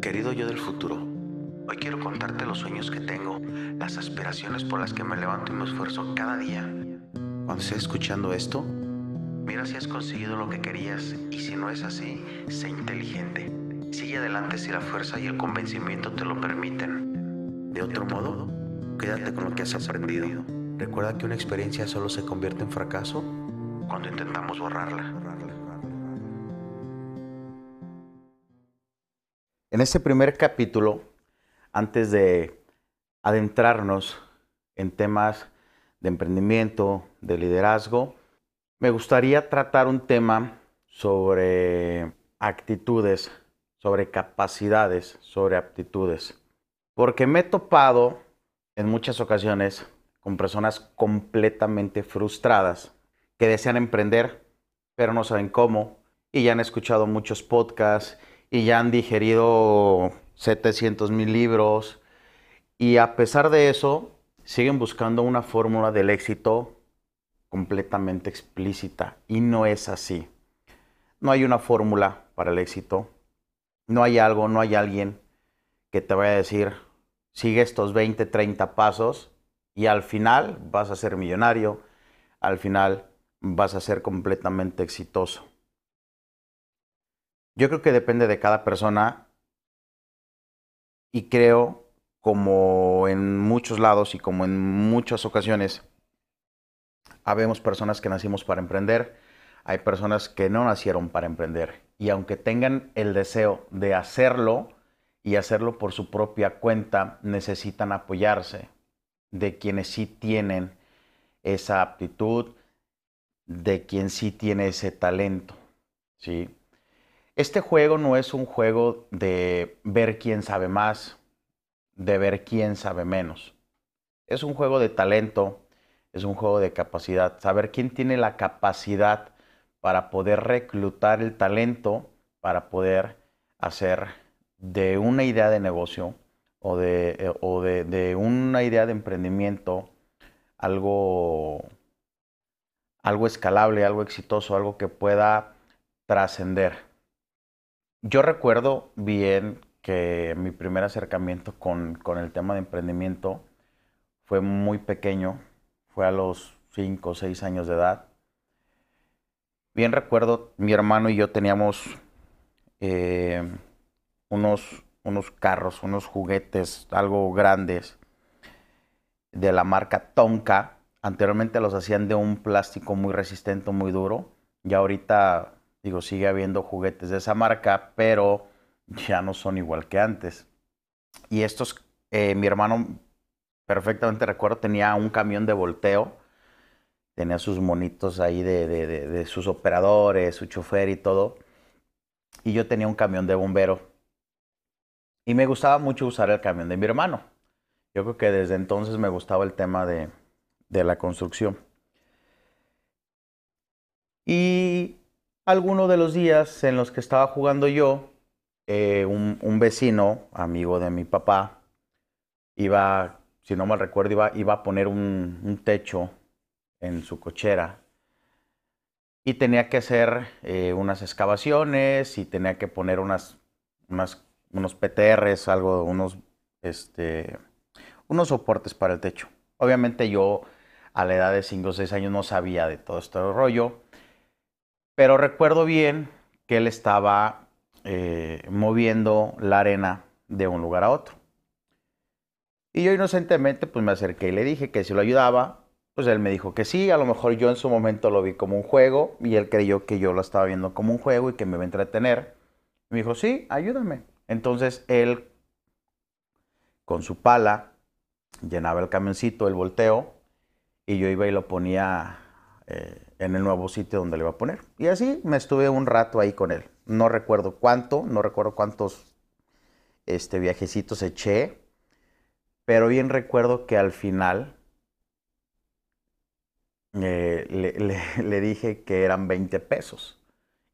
Querido yo del futuro, hoy quiero contarte los sueños que tengo, las aspiraciones por las que me levanto y me esfuerzo cada día. Cuando estés escuchando esto, mira si has conseguido lo que querías y si no es así, sé inteligente. Sigue adelante si la fuerza y el convencimiento te lo permiten. De otro modo, quédate con lo que has aprendido. Recuerda que una experiencia solo se convierte en fracaso cuando intentamos borrarla. En este primer capítulo, antes de adentrarnos en temas de emprendimiento, de liderazgo, me gustaría tratar un tema sobre actitudes, sobre capacidades, sobre aptitudes. Porque me he topado en muchas ocasiones con personas completamente frustradas que desean emprender, pero no saben cómo, y ya han escuchado muchos podcasts y ya han digerido 700 mil libros y a pesar de eso siguen buscando una fórmula del éxito completamente explícita y no es así. No hay una fórmula para el éxito, no hay algo, no hay alguien que te vaya a decir, sigue estos 20, 30 pasos y al final vas a ser millonario, al final vas a ser completamente exitoso. Yo creo que depende de cada persona y creo como en muchos lados y como en muchas ocasiones, habemos personas que nacimos para emprender, hay personas que no nacieron para emprender y aunque tengan el deseo de hacerlo y hacerlo por su propia cuenta, necesitan apoyarse de quienes sí tienen esa aptitud, de quien sí tiene ese talento, ¿sí? Este juego no es un juego de ver quién sabe más, de ver quién sabe menos. Es un juego de talento, es un juego de capacidad, saber quién tiene la capacidad para poder reclutar el talento, para poder hacer de una idea de negocio o de, eh, una idea de emprendimiento algo, algo escalable, algo exitoso, algo que pueda trascender. Yo recuerdo bien que mi primer acercamiento con, con, el tema de emprendimiento fue muy pequeño, fue a los 5 o 6 años de edad. Bien recuerdo, mi hermano y yo teníamos eh, unos unos carros, unos juguetes, algo grandes, de la marca Tonka. Anteriormente los hacían de un plástico muy resistente, muy duro. Y ahorita, digo, sigue habiendo juguetes de esa marca, pero ya no son igual que antes. Y estos, eh, mi hermano, perfectamente recuerdo, tenía un camión de volteo. Tenía sus monitos ahí de, de sus operadores, su chofer y todo. Y yo tenía un camión de bombero y me gustaba mucho usar el camión de mi hermano. Yo creo que desde entonces me gustaba el tema de, la construcción. Y algunos de los días en los que estaba jugando yo, eh, un, vecino, amigo de mi papá, iba, si no mal recuerdo, iba, iba a poner un, techo en su cochera y tenía que hacer eh, unas excavaciones y tenía que poner unas, unas unos PTRs, algo, unos, este, unos soportes para el techo. Obviamente yo a la edad de 5 o 6 años no sabía de todo este rollo, pero recuerdo bien que él estaba eh, moviendo la arena de un lugar a otro. Y yo inocentemente pues me acerqué y le dije que si lo ayudaba, pues él me dijo que sí, a lo mejor yo en su momento lo vi como un juego y él creyó que yo lo estaba viendo como un juego y que me iba a entretener. me dijo, sí, ayúdame. Entonces él, con su pala, llenaba el camioncito, el volteo, y yo iba y lo ponía eh, en el nuevo sitio donde le iba a poner. Y así me estuve un rato ahí con él. No recuerdo cuánto, no recuerdo cuántos este, viajecitos eché, pero bien recuerdo que al final eh, le, dije que eran 20 pesos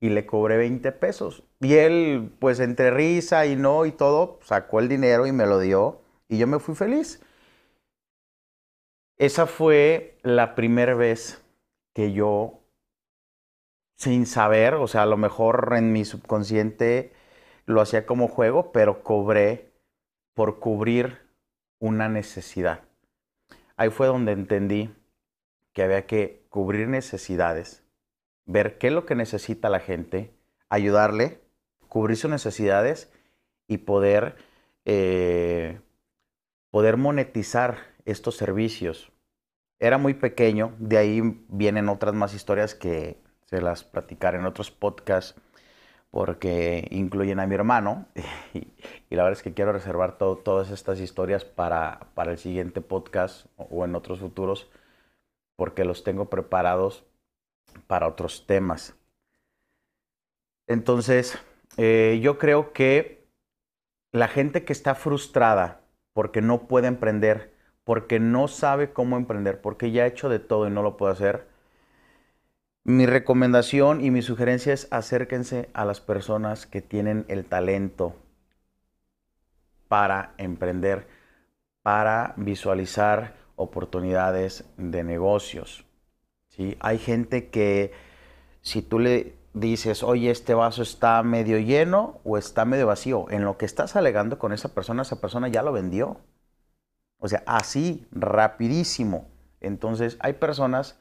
y le cobré 20 pesos. Y él, pues entre risa y no y todo, sacó el dinero y me lo dio y yo me fui feliz. Esa fue la primera vez que yo, sin saber, o sea, a lo mejor en mi subconsciente, lo hacía como juego, pero cobré por cubrir una necesidad. Ahí fue donde entendí que había que cubrir necesidades, ver qué es lo que necesita la gente, ayudarle, cubrir sus necesidades y poder, eh, poder monetizar estos servicios. Era muy pequeño, de ahí vienen otras más historias que se las platicaré en otros podcasts porque incluyen a mi hermano y, la verdad es que quiero reservar todas estas historias para, para el siguiente podcast o en otros futuros porque los tengo preparados para otros temas. Entonces, eh, yo creo que la gente que está frustrada porque no puede emprender, porque no sabe cómo emprender, porque ya ha hecho de todo y no lo puede hacer, mi recomendación y mi sugerencia es acérquense a las personas que tienen el talento para emprender, para visualizar oportunidades de negocios. ¿sí? Hay gente que si tú le dices, oye, este vaso está medio lleno o está medio vacío, en lo que estás alegando con esa persona, esa persona ya lo vendió. O sea, así, rapidísimo. Entonces, hay personas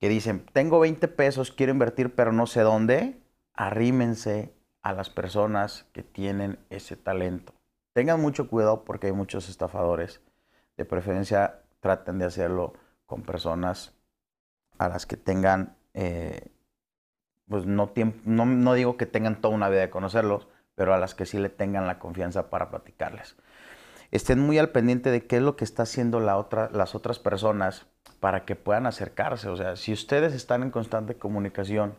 que dicen, tengo 20 pesos, quiero invertir, pero no sé dónde. Arrímense a las personas que tienen ese talento. Tengan mucho cuidado porque hay muchos estafadores. De preferencia, traten de hacerlo con personas a las que tengan eh, pues no, tiempo, no, digo que tengan toda una vida de conocerlos, pero a las que sí le tengan la confianza para platicarles. Estén muy al pendiente de qué es lo que está haciendo la otra, las otras personas para que puedan acercarse. O sea, si ustedes están en constante comunicación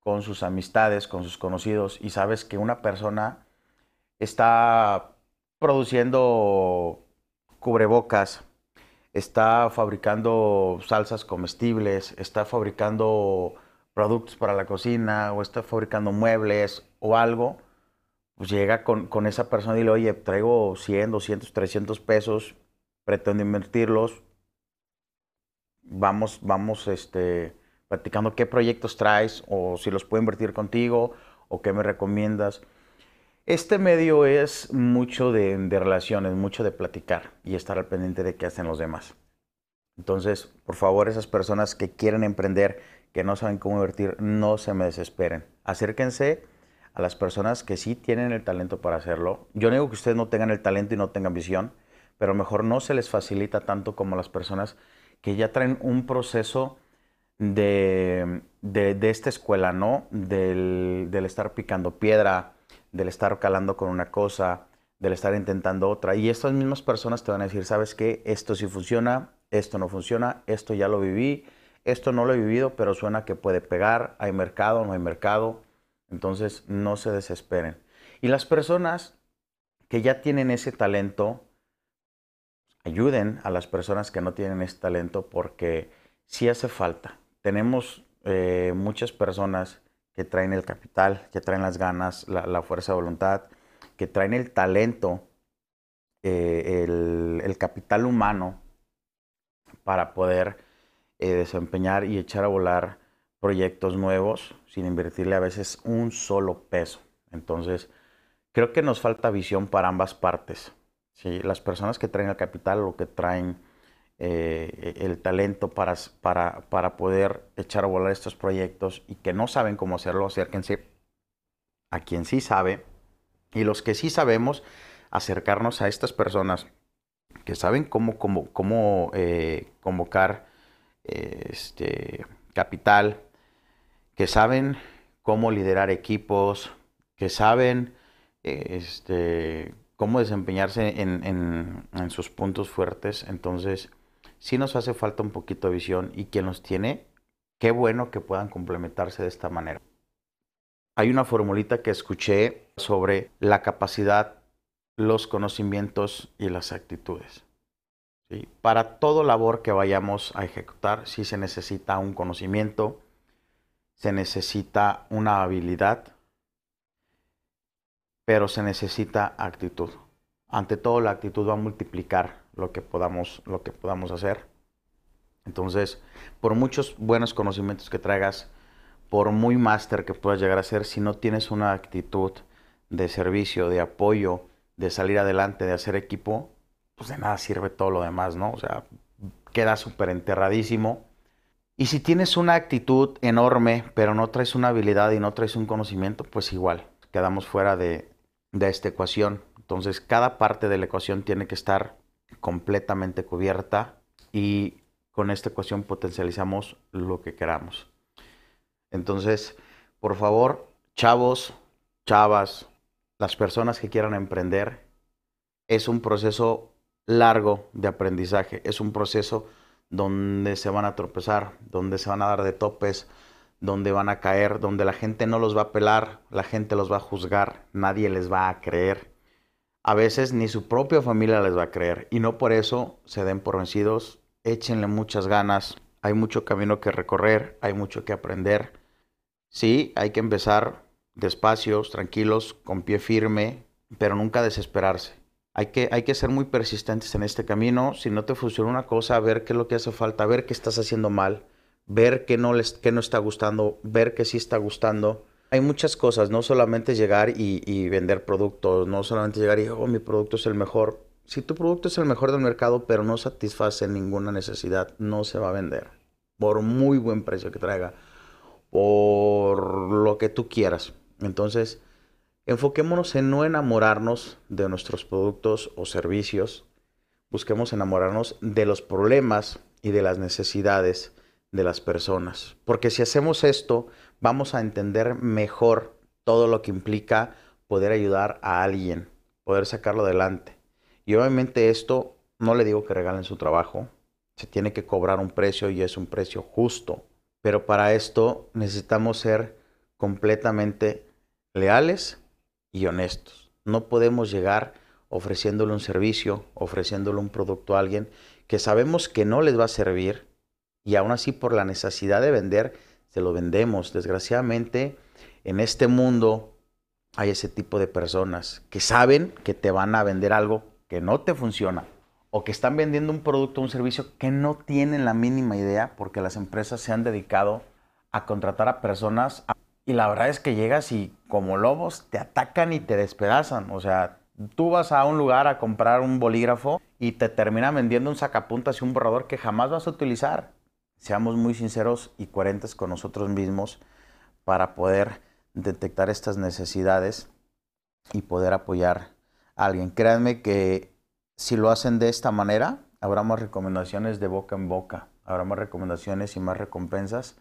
con sus amistades, con sus conocidos, y sabes que una persona está produciendo cubrebocas, está fabricando salsas comestibles, está fabricando productos para la cocina o está fabricando muebles o algo, pues llega con, esa persona y dile, oye, traigo 100, 200, 300 pesos, pretendo invertirlos, vamos, vamos, este, platicando qué proyectos traes o si los puedo invertir contigo o qué me recomiendas. Este medio es mucho de, de relaciones, mucho de platicar y estar al pendiente de qué hacen los demás. Entonces, por favor, esas personas que quieren emprender, que no saben cómo invertir, no se me desesperen. Acérquense a las personas que sí tienen el talento para hacerlo. Yo no digo que ustedes no tengan el talento y no tengan visión, pero mejor no se les facilita tanto como las personas que ya traen un proceso de, de, esta escuela, ¿no? Del, del, estar picando piedra, del estar calando con una cosa, del estar intentando otra. Y estas mismas personas te van a decir, ¿sabes qué? Esto sí funciona, esto no funciona, esto ya lo viví, esto no lo he vivido, pero suena que puede pegar, hay mercado, no hay mercado, entonces no se desesperen. Y las personas que ya tienen ese talento, ayuden a las personas que no tienen ese talento porque sí hace falta. Tenemos eh, muchas personas que traen el capital, que traen las ganas, la, fuerza de voluntad, que traen el talento, eh, el capital humano para poder eh, desempeñar y echar a volar proyectos nuevos sin invertirle a veces un solo peso. Entonces, creo que nos falta visión para ambas partes. ¿sí? Las personas que traen el capital o que traen eh, el talento para, para, para poder echar a volar estos proyectos y que no saben cómo hacerlo, acérquense a quien sí sabe. Y los que sí sabemos, acercarnos a estas personas que saben cómo, cómo, cómo eh, convocar este, capital, que saben cómo liderar equipos, que saben este, cómo desempeñarse en, en, sus puntos fuertes. Entonces, sí nos hace falta un poquito de visión y quien los tiene, qué bueno que puedan complementarse de esta manera. Hay una formulita que escuché sobre la capacidad, los conocimientos y las actitudes. Para toda labor que vayamos a ejecutar, sí se necesita un conocimiento, se necesita una habilidad, pero se necesita actitud. Ante todo, la actitud va a multiplicar lo que podamos, lo que podamos hacer. Entonces, por muchos buenos conocimientos que traigas, por muy máster que puedas llegar a ser, si no tienes una actitud de servicio, de apoyo, de salir adelante, de hacer equipo, pues de nada sirve todo lo demás, ¿no? O sea, queda súper enterradísimo. Y si tienes una actitud enorme, pero no traes una habilidad y no traes un conocimiento, pues igual, quedamos fuera de, de esta ecuación. Entonces, cada parte de la ecuación tiene que estar completamente cubierta y con esta ecuación potencializamos lo que queramos. Entonces, por favor, chavos, chavas, las personas que quieran emprender, es un proceso largo de aprendizaje, es un proceso donde se van a tropezar, donde se van a dar de topes, donde van a caer, donde la gente no los va a pelar, la gente los va a juzgar, nadie les va a creer. A veces ni su propia familia les va a creer y no por eso se den por vencidos, échenle muchas ganas, hay mucho camino que recorrer, hay mucho que aprender. Sí, hay que empezar despacios, tranquilos, con pie firme, pero nunca desesperarse. Hay que, hay que ser muy persistentes en este camino. Si no te funciona una cosa, ver qué es lo que hace falta, ver qué estás haciendo mal, ver qué no, les, qué no está gustando, ver qué sí está gustando. Hay muchas cosas, no solamente llegar y, vender productos, no solamente llegar y, oh, mi producto es el mejor. Si tu producto es el mejor del mercado, pero no satisface ninguna necesidad, no se va a vender. Por muy buen precio que traiga, por lo que tú quieras. Entonces, enfoquémonos en no enamorarnos de nuestros productos o servicios. Busquemos enamorarnos de los problemas y de las necesidades de las personas. Porque si hacemos esto, vamos a entender mejor todo lo que implica poder ayudar a alguien, poder sacarlo adelante. Y obviamente esto no le digo que regalen su trabajo, se tiene que cobrar un precio y es un precio justo. Pero para esto necesitamos ser completamente leales y honestos. No podemos llegar ofreciéndole un servicio, ofreciéndole un producto a alguien que sabemos que no les va a servir y aún así por la necesidad de vender, se lo vendemos. Desgraciadamente, en este mundo hay ese tipo de personas que saben que te van a vender algo que no te funciona o que están vendiendo un producto o un servicio que no tienen la mínima idea porque las empresas se han dedicado a contratar a personas y la verdad es que llegas y como lobos te atacan y te despedazan. O sea, tú vas a un lugar a comprar un bolígrafo y te terminan vendiendo un sacapuntas y un borrador que jamás vas a utilizar. Seamos muy sinceros y coherentes con nosotros mismos para poder detectar estas necesidades y poder apoyar a alguien. Créanme que si lo hacen de esta manera, habrá más recomendaciones de boca en boca, habrá más recomendaciones y más recompensas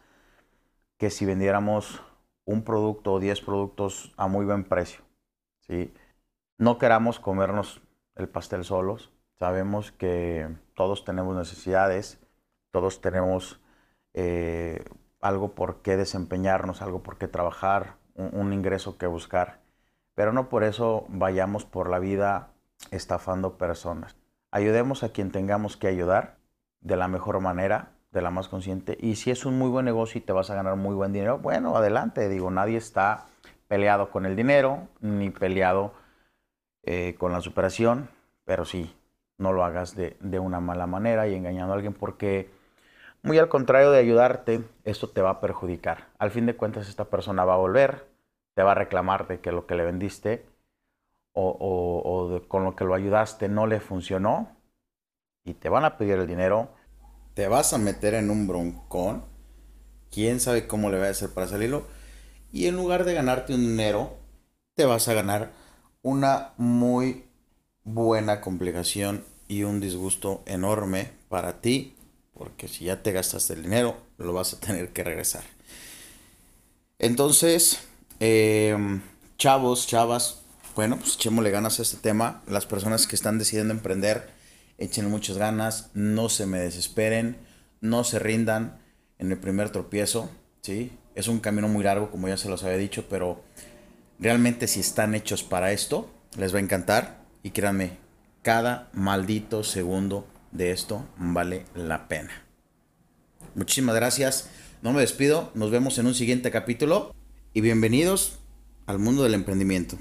que si vendiéramos un producto o 10 productos a muy buen precio. ¿sí? No queramos comernos el pastel solos. Sabemos que todos tenemos necesidades, todos tenemos eh, algo por qué desempeñarnos, algo por qué trabajar, un, ingreso que buscar. Pero no por eso vayamos por la vida estafando personas. Ayudemos a quien tengamos que ayudar de la mejor manera de la más consciente. Y si es un muy buen negocio y te vas a ganar muy buen dinero, bueno, adelante. Digo, nadie está peleado con el dinero ni peleado eh, con la superación, pero sí, no lo hagas de, de, una mala manera y engañando a alguien porque muy al contrario de ayudarte, esto te va a perjudicar. Al fin de cuentas, esta persona va a volver, te va a reclamar de que lo que le vendiste o, o con lo que lo ayudaste no le funcionó y te van a pedir el dinero te vas a meter en un broncón. Quién sabe cómo le va a hacer para salirlo. Y en lugar de ganarte un dinero, te vas a ganar una muy buena complicación y un disgusto enorme para ti. Porque si ya te gastaste el dinero, lo vas a tener que regresar. Entonces, em, chavos, chavas, bueno, pues echémosle ganas a este tema. Las personas que están decidiendo emprender echen muchas ganas, no se me desesperen, no se rindan en el primer tropiezo, ¿sí? Es un camino muy largo, como ya se los había dicho, pero realmente si están hechos para esto, les va a encantar y créanme, cada maldito segundo de esto vale la pena. Muchísimas gracias, no me despido, nos vemos en un siguiente capítulo y bienvenidos al mundo del emprendimiento.